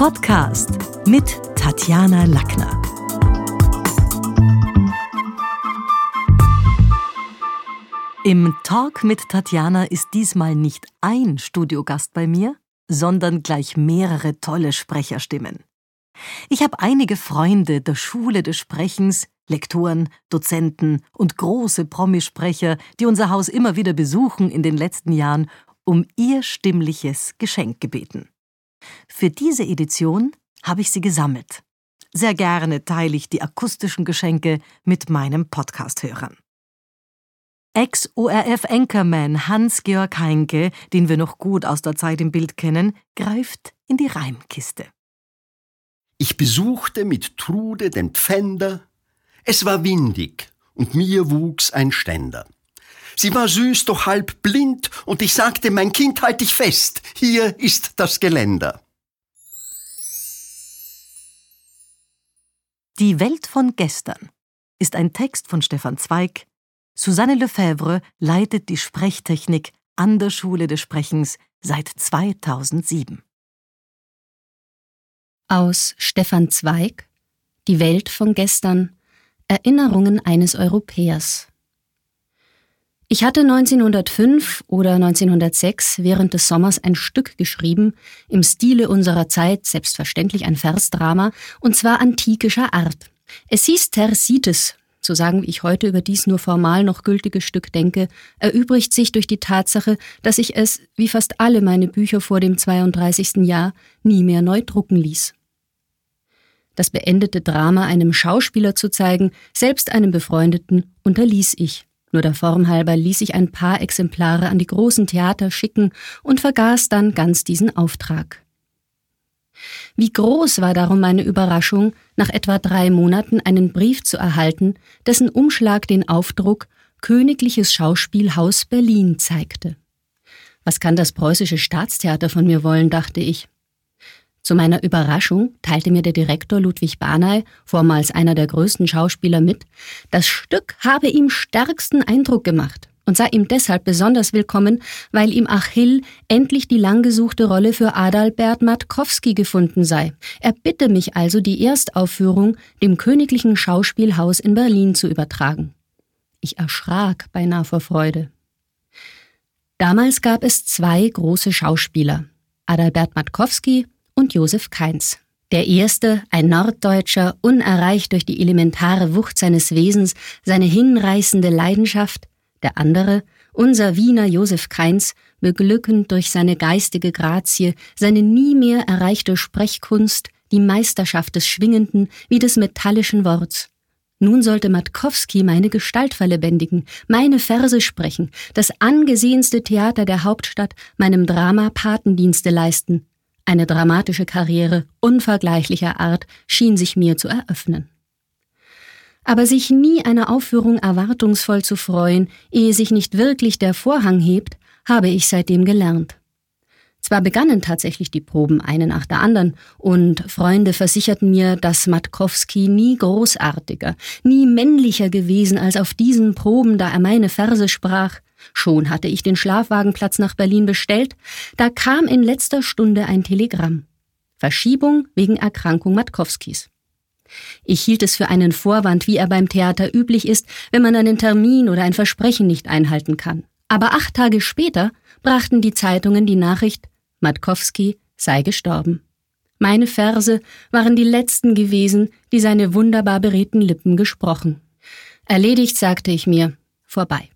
Podcast mit Tatjana Lackner. Im Talk mit Tatjana ist diesmal nicht ein Studiogast bei mir, sondern gleich mehrere tolle Sprecherstimmen. Ich habe einige Freunde der Schule des Sprechens, Lektoren, Dozenten und große Promisprecher, die unser Haus immer wieder besuchen in den letzten Jahren, um ihr stimmliches Geschenk gebeten. Für diese Edition habe ich sie gesammelt. Sehr gerne teile ich die akustischen Geschenke mit meinem Podcast-Hörern. Ex-ORF-Anchorman Hans-Georg Heinke, den wir noch gut aus der Zeit im Bild kennen, greift in die Reimkiste. Ich besuchte mit Trude den Pfänder. Es war windig und mir wuchs ein Ständer. Sie war süß, doch halb blind, und ich sagte, mein Kind, halt dich fest, hier ist das Geländer. Die Welt von gestern ist ein Text von Stefan Zweig. Susanne Lefebvre leitet die Sprechtechnik an der Schule des Sprechens seit 2007. Aus Stefan Zweig Die Welt von gestern Erinnerungen eines Europäers ich hatte 1905 oder 1906 während des Sommers ein Stück geschrieben, im Stile unserer Zeit selbstverständlich ein Versdrama, und zwar antikischer Art. Es hieß Thersites, zu sagen, wie ich heute über dies nur formal noch gültige Stück denke, erübrigt sich durch die Tatsache, dass ich es, wie fast alle meine Bücher vor dem 32. Jahr, nie mehr neu drucken ließ. Das beendete Drama einem Schauspieler zu zeigen, selbst einem Befreundeten, unterließ ich. Nur der Form halber ließ ich ein paar Exemplare an die großen Theater schicken und vergaß dann ganz diesen Auftrag. Wie groß war darum meine Überraschung, nach etwa drei Monaten einen Brief zu erhalten, dessen Umschlag den Aufdruck Königliches Schauspielhaus Berlin zeigte. Was kann das preußische Staatstheater von mir wollen, dachte ich. Zu meiner Überraschung teilte mir der Direktor Ludwig Barney, vormals einer der größten Schauspieler, mit, das Stück habe ihm stärksten Eindruck gemacht und sei ihm deshalb besonders willkommen, weil ihm Achill endlich die langgesuchte Rolle für Adalbert Matkowski gefunden sei. Er bitte mich also, die Erstaufführung dem Königlichen Schauspielhaus in Berlin zu übertragen. Ich erschrak beinahe vor Freude. Damals gab es zwei große Schauspieler, Adalbert Matkowski und Josef Kainz. Der erste, ein Norddeutscher, unerreicht durch die elementare Wucht seines Wesens, seine hinreißende Leidenschaft, der andere, unser Wiener Josef Kainz, beglückend durch seine geistige Grazie, seine nie mehr erreichte Sprechkunst, die Meisterschaft des schwingenden wie des metallischen Worts. Nun sollte Matkowski meine Gestalt verlebendigen, meine Verse sprechen, das angesehenste Theater der Hauptstadt meinem Drama Patendienste leisten, eine dramatische Karriere unvergleichlicher Art schien sich mir zu eröffnen. Aber sich nie einer Aufführung erwartungsvoll zu freuen, ehe sich nicht wirklich der Vorhang hebt, habe ich seitdem gelernt. Zwar begannen tatsächlich die Proben eine nach der anderen, und Freunde versicherten mir, dass Matkowski nie großartiger, nie männlicher gewesen als auf diesen Proben, da er meine Verse sprach, Schon hatte ich den Schlafwagenplatz nach Berlin bestellt, da kam in letzter Stunde ein Telegramm. Verschiebung wegen Erkrankung Matkowskis. Ich hielt es für einen Vorwand, wie er beim Theater üblich ist, wenn man einen Termin oder ein Versprechen nicht einhalten kann. Aber acht Tage später brachten die Zeitungen die Nachricht, Matkowski sei gestorben. Meine Verse waren die letzten gewesen, die seine wunderbar beredten Lippen gesprochen. Erledigt, sagte ich mir, vorbei.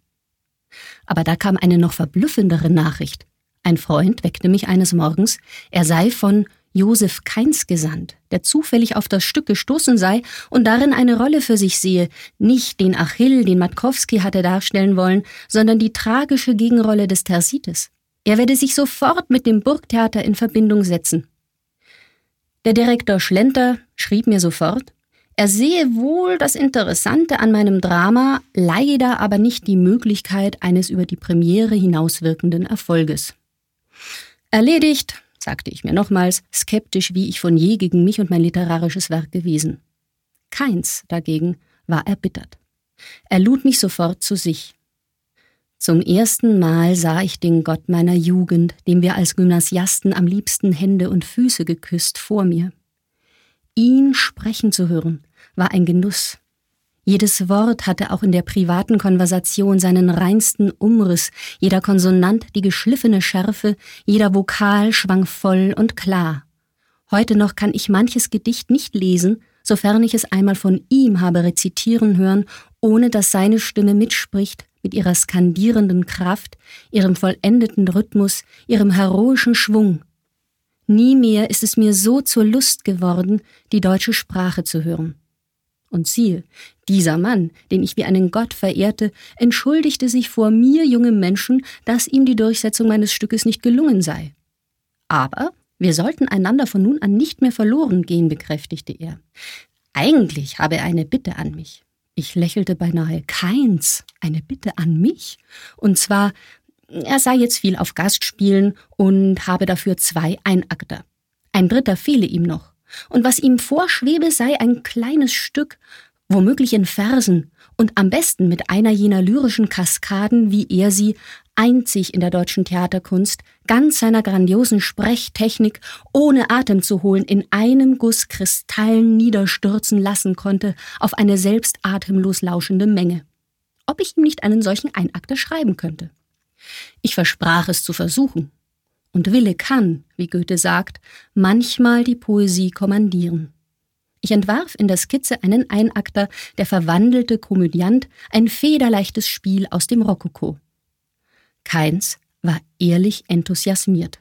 Aber da kam eine noch verblüffendere Nachricht. Ein Freund weckte mich eines Morgens, er sei von Josef Keins gesandt, der zufällig auf das Stück gestoßen sei und darin eine Rolle für sich sehe, nicht den Achill, den Matkowski hatte darstellen wollen, sondern die tragische Gegenrolle des Thersites. Er werde sich sofort mit dem Burgtheater in Verbindung setzen. Der Direktor Schlenter schrieb mir sofort, er sehe wohl das Interessante an meinem Drama, leider aber nicht die Möglichkeit eines über die Premiere hinauswirkenden Erfolges. Erledigt, sagte ich mir nochmals, skeptisch wie ich von je gegen mich und mein literarisches Werk gewesen. Keins dagegen war erbittert. Er lud mich sofort zu sich. Zum ersten Mal sah ich den Gott meiner Jugend, dem wir als Gymnasiasten am liebsten Hände und Füße geküsst, vor mir. Ihn sprechen zu hören, war ein Genuss. Jedes Wort hatte auch in der privaten Konversation seinen reinsten Umriss, jeder Konsonant die geschliffene Schärfe, jeder Vokal schwang voll und klar. Heute noch kann ich manches Gedicht nicht lesen, sofern ich es einmal von ihm habe rezitieren hören, ohne dass seine Stimme mitspricht, mit ihrer skandierenden Kraft, ihrem vollendeten Rhythmus, ihrem heroischen Schwung. Nie mehr ist es mir so zur Lust geworden, die deutsche Sprache zu hören. Und siehe, dieser Mann, den ich wie einen Gott verehrte, entschuldigte sich vor mir, jungem Menschen, dass ihm die Durchsetzung meines Stückes nicht gelungen sei. Aber wir sollten einander von nun an nicht mehr verloren gehen, bekräftigte er. Eigentlich habe er eine Bitte an mich. Ich lächelte beinahe. Keins, eine Bitte an mich. Und zwar, er sei jetzt viel auf Gastspielen und habe dafür zwei Einakter. Ein dritter fehle ihm noch. Und was ihm vorschwebe, sei ein kleines Stück, womöglich in Versen und am besten mit einer jener lyrischen Kaskaden, wie er sie einzig in der deutschen Theaterkunst, ganz seiner grandiosen Sprechtechnik, ohne Atem zu holen, in einem Guss Kristallen niederstürzen lassen konnte auf eine selbst atemlos lauschende Menge. Ob ich ihm nicht einen solchen Einakter schreiben könnte. Ich versprach es zu versuchen. Und Wille kann, wie Goethe sagt, manchmal die Poesie kommandieren. Ich entwarf in der Skizze einen Einakter, der verwandelte Komödiant, ein federleichtes Spiel aus dem Rokoko. Keins war ehrlich enthusiasmiert.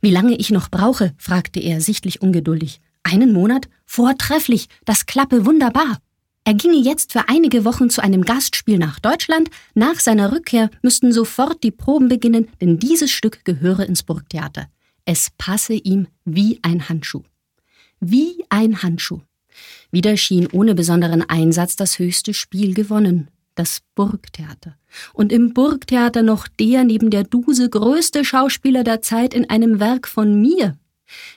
Wie lange ich noch brauche? fragte er, sichtlich ungeduldig. Einen Monat? Vortrefflich, das klappe wunderbar. Er ginge jetzt für einige Wochen zu einem Gastspiel nach Deutschland. Nach seiner Rückkehr müssten sofort die Proben beginnen, denn dieses Stück gehöre ins Burgtheater. Es passe ihm wie ein Handschuh. Wie ein Handschuh. Wieder schien ohne besonderen Einsatz das höchste Spiel gewonnen das Burgtheater. Und im Burgtheater noch der neben der Duse größte Schauspieler der Zeit in einem Werk von mir.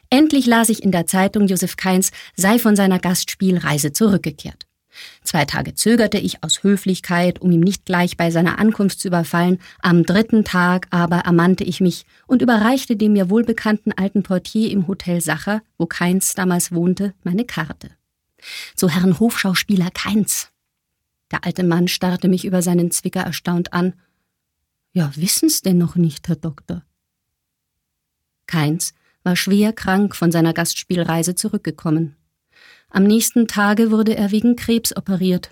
Endlich las ich in der Zeitung, Josef Keins sei von seiner Gastspielreise zurückgekehrt. Zwei Tage zögerte ich aus Höflichkeit, um ihm nicht gleich bei seiner Ankunft zu überfallen, am dritten Tag aber ermannte ich mich und überreichte dem mir wohlbekannten alten Portier im Hotel Sacher, wo Keins damals wohnte, meine Karte. So Herrn Hofschauspieler Keins, der alte Mann starrte mich über seinen Zwicker erstaunt an. Ja, wissen's denn noch nicht, Herr Doktor? Keins war schwer krank von seiner Gastspielreise zurückgekommen. Am nächsten Tage wurde er wegen Krebs operiert.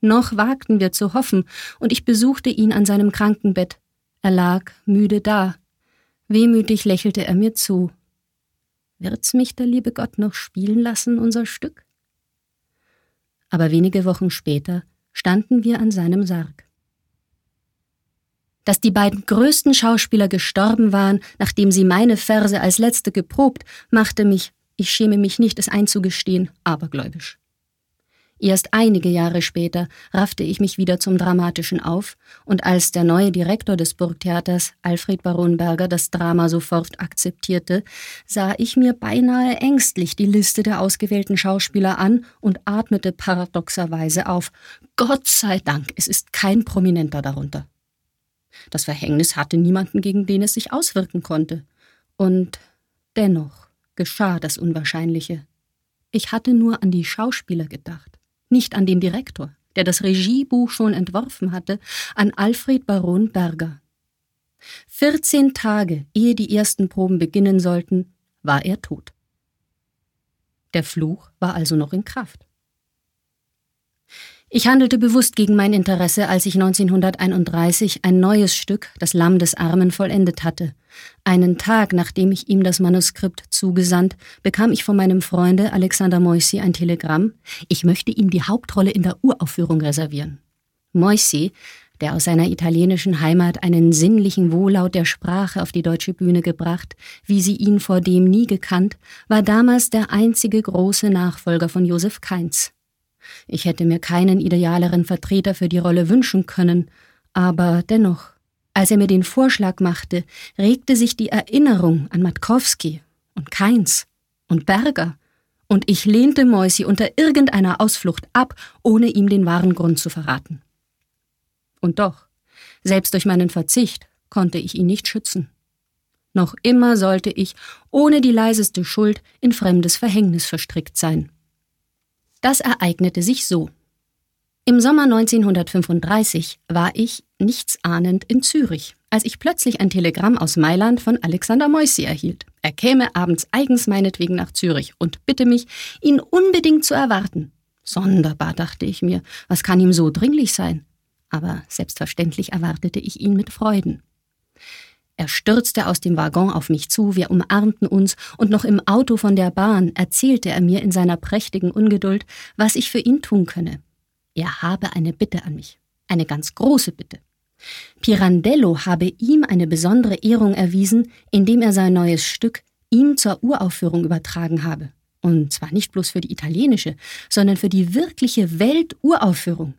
Noch wagten wir zu hoffen, und ich besuchte ihn an seinem Krankenbett. Er lag müde da. Wehmütig lächelte er mir zu. Wird's mich der liebe Gott noch spielen lassen, unser Stück? Aber wenige Wochen später standen wir an seinem Sarg. Dass die beiden größten Schauspieler gestorben waren, nachdem sie meine Verse als letzte geprobt, machte mich, ich schäme mich nicht, es einzugestehen, abergläubisch. Erst einige Jahre später raffte ich mich wieder zum Dramatischen auf, und als der neue Direktor des Burgtheaters, Alfred Baron Berger, das Drama sofort akzeptierte, sah ich mir beinahe ängstlich die Liste der ausgewählten Schauspieler an und atmete paradoxerweise auf. Gott sei Dank, es ist kein Prominenter darunter. Das Verhängnis hatte niemanden, gegen den es sich auswirken konnte. Und dennoch geschah das Unwahrscheinliche. Ich hatte nur an die Schauspieler gedacht nicht an den Direktor, der das Regiebuch schon entworfen hatte, an Alfred Baron Berger. 14 Tage, ehe die ersten Proben beginnen sollten, war er tot. Der Fluch war also noch in Kraft. Ich handelte bewusst gegen mein Interesse, als ich 1931 ein neues Stück, Das Lamm des Armen, vollendet hatte. Einen Tag, nachdem ich ihm das Manuskript zugesandt, bekam ich von meinem Freunde Alexander Moissi ein Telegramm, ich möchte ihm die Hauptrolle in der Uraufführung reservieren. Moissi, der aus seiner italienischen Heimat einen sinnlichen Wohllaut der Sprache auf die deutsche Bühne gebracht, wie sie ihn vor dem nie gekannt, war damals der einzige große Nachfolger von Josef Kainz. Ich hätte mir keinen idealeren Vertreter für die Rolle wünschen können, aber dennoch, als er mir den Vorschlag machte, regte sich die Erinnerung an Matkowski und Keins und Berger, und ich lehnte Moisi unter irgendeiner Ausflucht ab, ohne ihm den wahren Grund zu verraten. Und doch, Selbst durch meinen Verzicht konnte ich ihn nicht schützen. Noch immer sollte ich, ohne die leiseste Schuld, in fremdes Verhängnis verstrickt sein. Das ereignete sich so. Im Sommer 1935 war ich, nichtsahnend, in Zürich, als ich plötzlich ein Telegramm aus Mailand von Alexander Moissi erhielt. Er käme abends eigens meinetwegen nach Zürich und bitte mich, ihn unbedingt zu erwarten. Sonderbar, dachte ich mir, was kann ihm so dringlich sein? Aber selbstverständlich erwartete ich ihn mit Freuden. Er stürzte aus dem Waggon auf mich zu, wir umarmten uns, und noch im Auto von der Bahn erzählte er mir in seiner prächtigen Ungeduld, was ich für ihn tun könne. Er habe eine Bitte an mich, eine ganz große Bitte. Pirandello habe ihm eine besondere Ehrung erwiesen, indem er sein neues Stück ihm zur Uraufführung übertragen habe. Und zwar nicht bloß für die italienische, sondern für die wirkliche Welturaufführung.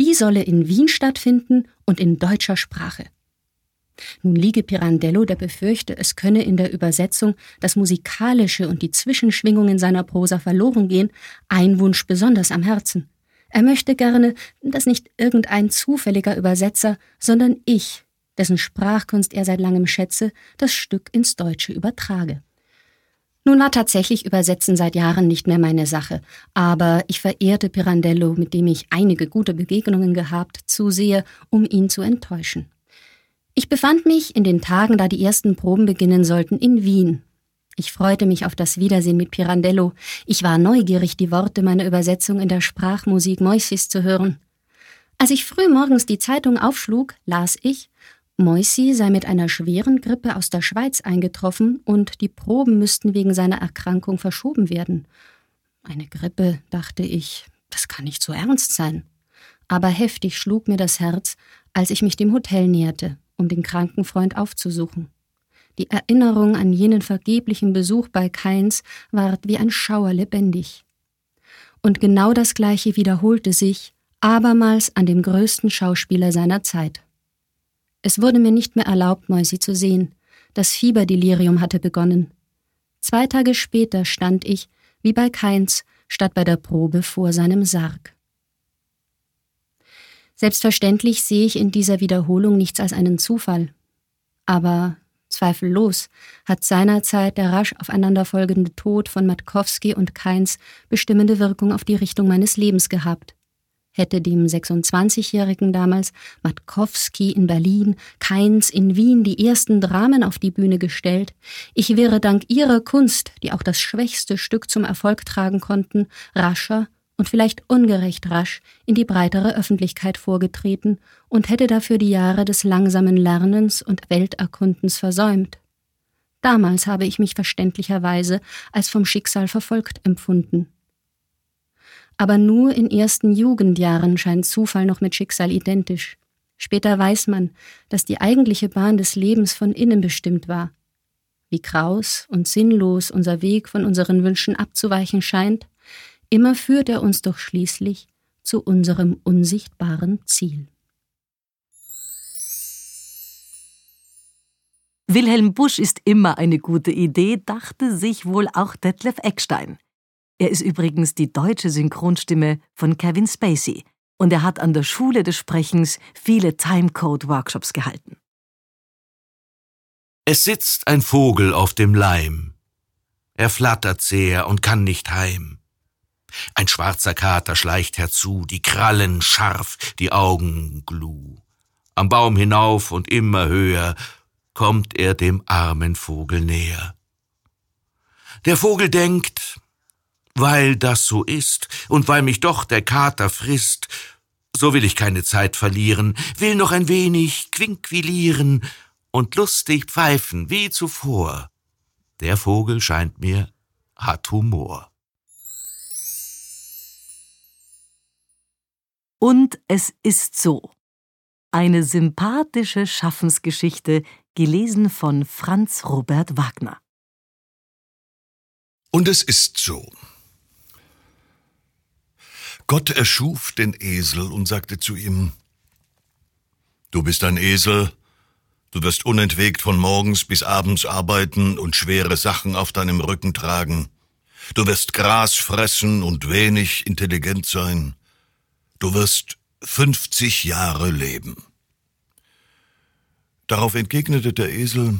Die solle in Wien stattfinden und in deutscher Sprache. Nun liege Pirandello der Befürchte, es könne in der Übersetzung das Musikalische und die Zwischenschwingungen seiner Prosa verloren gehen, ein Wunsch besonders am Herzen. Er möchte gerne, dass nicht irgendein zufälliger Übersetzer, sondern ich, dessen Sprachkunst er seit langem schätze, das Stück ins Deutsche übertrage. Nun war tatsächlich Übersetzen seit Jahren nicht mehr meine Sache, aber ich verehrte Pirandello, mit dem ich einige gute Begegnungen gehabt, zu sehr, um ihn zu enttäuschen. Ich befand mich in den Tagen, da die ersten Proben beginnen sollten, in Wien. Ich freute mich auf das Wiedersehen mit Pirandello. Ich war neugierig, die Worte meiner Übersetzung in der Sprachmusik Moisis zu hören. Als ich früh morgens die Zeitung aufschlug, las ich, Moisi sei mit einer schweren Grippe aus der Schweiz eingetroffen und die Proben müssten wegen seiner Erkrankung verschoben werden. Eine Grippe, dachte ich, das kann nicht so ernst sein. Aber heftig schlug mir das Herz, als ich mich dem Hotel näherte um den kranken Freund aufzusuchen. Die Erinnerung an jenen vergeblichen Besuch bei Keins ward wie ein Schauer lebendig. Und genau das Gleiche wiederholte sich abermals an dem größten Schauspieler seiner Zeit. Es wurde mir nicht mehr erlaubt, Mäusi zu sehen. Das Fieberdelirium hatte begonnen. Zwei Tage später stand ich, wie bei Keins, statt bei der Probe vor seinem Sarg. Selbstverständlich sehe ich in dieser Wiederholung nichts als einen Zufall. Aber zweifellos hat seinerzeit der rasch aufeinanderfolgende Tod von Matkowski und Keins bestimmende Wirkung auf die Richtung meines Lebens gehabt. Hätte dem 26-Jährigen damals Matkowski in Berlin, Keins in Wien die ersten Dramen auf die Bühne gestellt, ich wäre dank ihrer Kunst, die auch das schwächste Stück zum Erfolg tragen konnten, rascher und vielleicht ungerecht rasch in die breitere Öffentlichkeit vorgetreten und hätte dafür die Jahre des langsamen Lernens und Welterkundens versäumt. Damals habe ich mich verständlicherweise als vom Schicksal verfolgt empfunden. Aber nur in ersten Jugendjahren scheint Zufall noch mit Schicksal identisch. Später weiß man, dass die eigentliche Bahn des Lebens von innen bestimmt war. Wie kraus und sinnlos unser Weg von unseren Wünschen abzuweichen scheint, Immer führt er uns doch schließlich zu unserem unsichtbaren Ziel. Wilhelm Busch ist immer eine gute Idee, dachte sich wohl auch Detlef Eckstein. Er ist übrigens die deutsche Synchronstimme von Kevin Spacey und er hat an der Schule des Sprechens viele Timecode-Workshops gehalten. Es sitzt ein Vogel auf dem Leim. Er flattert sehr und kann nicht heim. Ein schwarzer Kater schleicht herzu, die Krallen scharf, die Augen gluh. Am Baum hinauf und immer höher kommt er dem armen Vogel näher. Der Vogel denkt, weil das so ist und weil mich doch der Kater frisst, so will ich keine Zeit verlieren, will noch ein wenig quinquilieren und lustig pfeifen wie zuvor. Der Vogel scheint mir hat Humor. Und es ist so. Eine sympathische Schaffensgeschichte, gelesen von Franz Robert Wagner. Und es ist so. Gott erschuf den Esel und sagte zu ihm, Du bist ein Esel, du wirst unentwegt von morgens bis abends arbeiten und schwere Sachen auf deinem Rücken tragen. Du wirst Gras fressen und wenig intelligent sein. Du wirst 50 Jahre leben. Darauf entgegnete der Esel,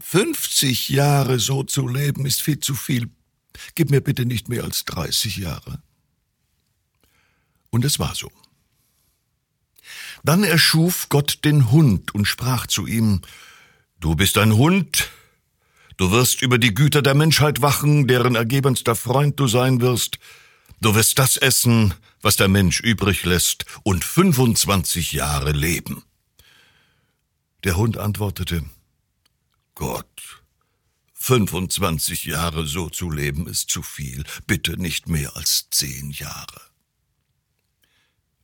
50 Jahre so zu leben ist viel zu viel. Gib mir bitte nicht mehr als 30 Jahre. Und es war so. Dann erschuf Gott den Hund und sprach zu ihm, Du bist ein Hund, du wirst über die Güter der Menschheit wachen, deren ergebenster Freund du sein wirst, du wirst das essen, was der Mensch übrig lässt, und 25 Jahre leben. Der Hund antwortete, Gott, 25 Jahre so zu leben ist zu viel, bitte nicht mehr als zehn Jahre.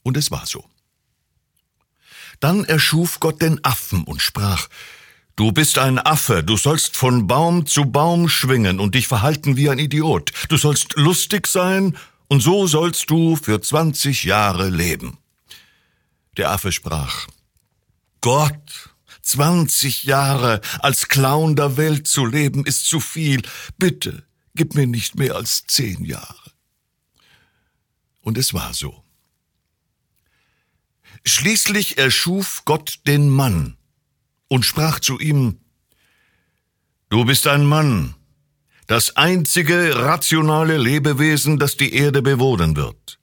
Und es war so. Dann erschuf Gott den Affen und sprach, Du bist ein Affe, du sollst von Baum zu Baum schwingen und dich verhalten wie ein Idiot. Du sollst lustig sein und so sollst du für zwanzig Jahre leben. Der Affe sprach, Gott, zwanzig Jahre als Clown der Welt zu leben ist zu viel. Bitte, gib mir nicht mehr als zehn Jahre. Und es war so. Schließlich erschuf Gott den Mann und sprach zu ihm, Du bist ein Mann, das einzige rationale Lebewesen, das die Erde bewohnen wird.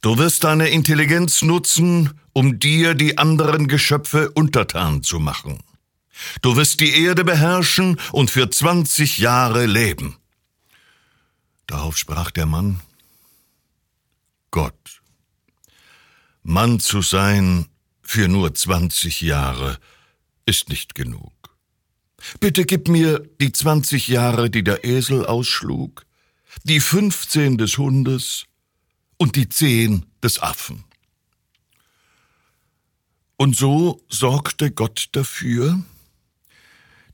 Du wirst deine Intelligenz nutzen, um dir die anderen Geschöpfe untertan zu machen. Du wirst die Erde beherrschen und für zwanzig Jahre leben. Darauf sprach der Mann, Gott, Mann zu sein für nur zwanzig Jahre ist nicht genug. Bitte gib mir die zwanzig Jahre, die der Esel ausschlug, die fünfzehn des Hundes und die zehn des Affen. Und so sorgte Gott dafür,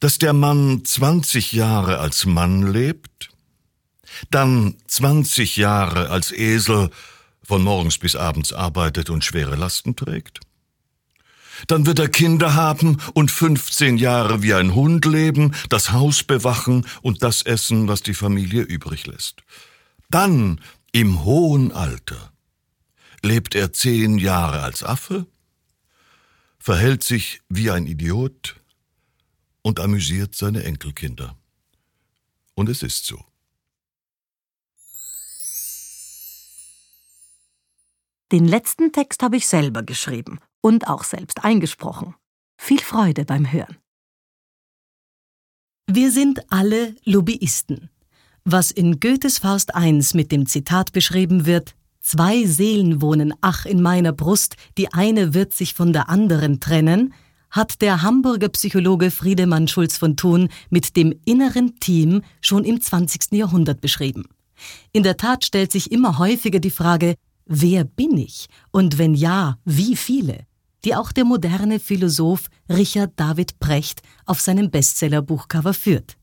dass der Mann zwanzig Jahre als Mann lebt, dann zwanzig Jahre als Esel von morgens bis abends arbeitet und schwere Lasten trägt. Dann wird er Kinder haben und 15 Jahre wie ein Hund leben, das Haus bewachen und das essen, was die Familie übrig lässt. Dann, im hohen Alter, lebt er zehn Jahre als Affe, verhält sich wie ein Idiot und amüsiert seine Enkelkinder. Und es ist so. Den letzten Text habe ich selber geschrieben und auch selbst eingesprochen. Viel Freude beim Hören. Wir sind alle Lobbyisten. Was in Goethes Faust I mit dem Zitat beschrieben wird, Zwei Seelen wohnen ach in meiner Brust, die eine wird sich von der anderen trennen, hat der Hamburger Psychologe Friedemann Schulz von Thun mit dem inneren Team schon im 20. Jahrhundert beschrieben. In der Tat stellt sich immer häufiger die Frage, wer bin ich? Und wenn ja, wie viele? Die auch der moderne Philosoph Richard David Precht auf seinem Bestsellerbuchcover führt.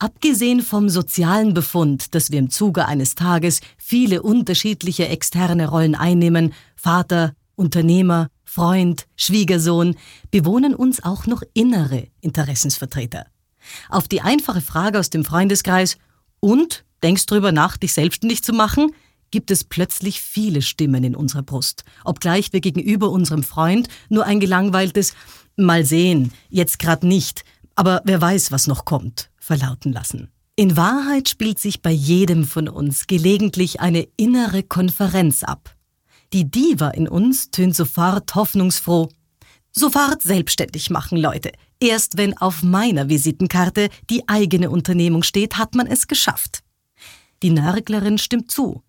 Abgesehen vom sozialen Befund, dass wir im Zuge eines Tages viele unterschiedliche externe Rollen einnehmen, Vater, Unternehmer, Freund, Schwiegersohn, bewohnen uns auch noch innere Interessensvertreter. Auf die einfache Frage aus dem Freundeskreis und denkst drüber nach, dich selbstständig zu machen, gibt es plötzlich viele Stimmen in unserer Brust, obgleich wir gegenüber unserem Freund nur ein gelangweiltes Mal sehen, jetzt grad nicht, aber wer weiß, was noch kommt, verlauten lassen. In Wahrheit spielt sich bei jedem von uns gelegentlich eine innere Konferenz ab. Die Diva in uns tönt sofort hoffnungsfroh. Sofort selbstständig machen, Leute. Erst wenn auf meiner Visitenkarte die eigene Unternehmung steht, hat man es geschafft. Die Nörglerin stimmt zu.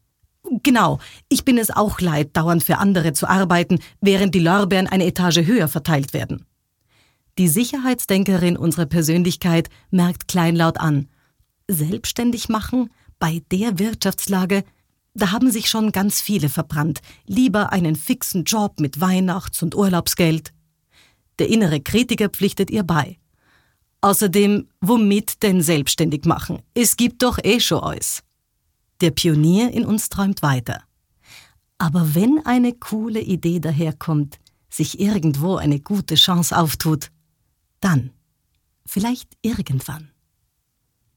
Genau, ich bin es auch leid, dauernd für andere zu arbeiten, während die Lorbeeren eine Etage höher verteilt werden. Die Sicherheitsdenkerin unserer Persönlichkeit merkt kleinlaut an. Selbstständig machen? Bei der Wirtschaftslage? Da haben sich schon ganz viele verbrannt. Lieber einen fixen Job mit Weihnachts- und Urlaubsgeld. Der innere Kritiker pflichtet ihr bei. Außerdem, womit denn selbstständig machen? Es gibt doch eh schon alles. Der Pionier in uns träumt weiter. Aber wenn eine coole Idee daherkommt, sich irgendwo eine gute Chance auftut, dann, vielleicht irgendwann,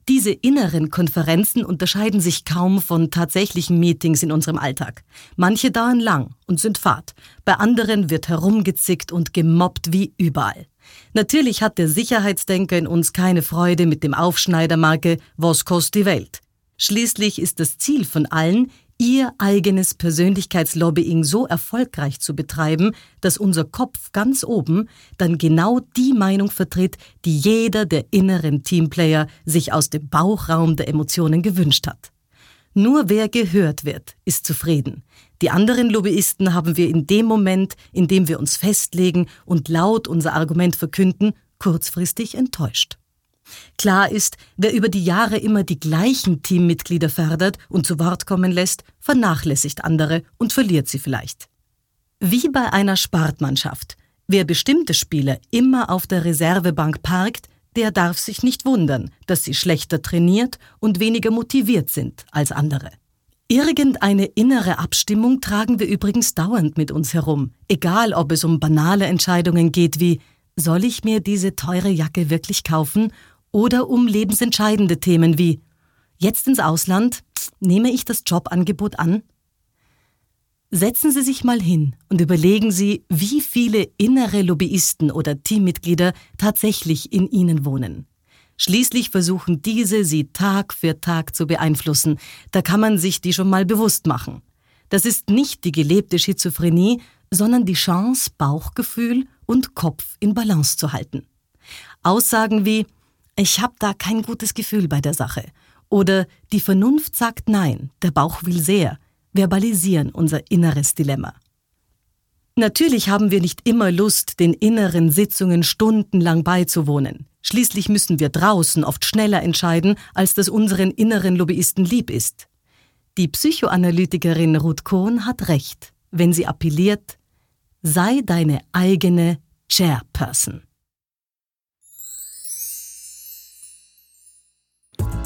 Diese inneren Konferenzen unterscheiden sich kaum von tatsächlichen Meetings in unserem Alltag. Manche dauern lang und sind fad, bei anderen wird herumgezickt und gemobbt wie überall. Natürlich hat der Sicherheitsdenker in uns keine Freude mit dem Aufschneidermarke Was kostet die Welt. Schließlich ist das Ziel von allen, ihr eigenes Persönlichkeitslobbying so erfolgreich zu betreiben, dass unser Kopf ganz oben dann genau die Meinung vertritt, die jeder der inneren Teamplayer sich aus dem Bauchraum der Emotionen gewünscht hat. Nur wer gehört wird, ist zufrieden. Die anderen Lobbyisten haben wir in dem Moment, in dem wir uns festlegen und laut unser Argument verkünden, kurzfristig enttäuscht. Klar ist, wer über die Jahre immer die gleichen Teammitglieder fördert und zu Wort kommen lässt, vernachlässigt andere und verliert sie vielleicht. Wie bei einer Sportmannschaft. Wer bestimmte Spieler immer auf der Reservebank parkt, der darf sich nicht wundern, dass sie schlechter trainiert und weniger motiviert sind als andere. Irgendeine innere Abstimmung tragen wir übrigens dauernd mit uns herum, egal ob es um banale Entscheidungen geht wie soll ich mir diese teure Jacke wirklich kaufen oder um lebensentscheidende Themen wie jetzt ins Ausland, nehme ich das Jobangebot an? Setzen Sie sich mal hin und überlegen Sie, wie viele innere Lobbyisten oder Teammitglieder tatsächlich in Ihnen wohnen. Schließlich versuchen diese, Sie Tag für Tag zu beeinflussen. Da kann man sich die schon mal bewusst machen. Das ist nicht die gelebte Schizophrenie, sondern die Chance, Bauchgefühl und Kopf in Balance zu halten. Aussagen wie ich habe da kein gutes Gefühl bei der Sache. Oder die Vernunft sagt nein, der Bauch will sehr, verbalisieren unser inneres Dilemma. Natürlich haben wir nicht immer Lust, den inneren Sitzungen stundenlang beizuwohnen. Schließlich müssen wir draußen oft schneller entscheiden, als das unseren inneren Lobbyisten lieb ist. Die Psychoanalytikerin Ruth Kohn hat recht, wenn sie appelliert, sei deine eigene Chairperson.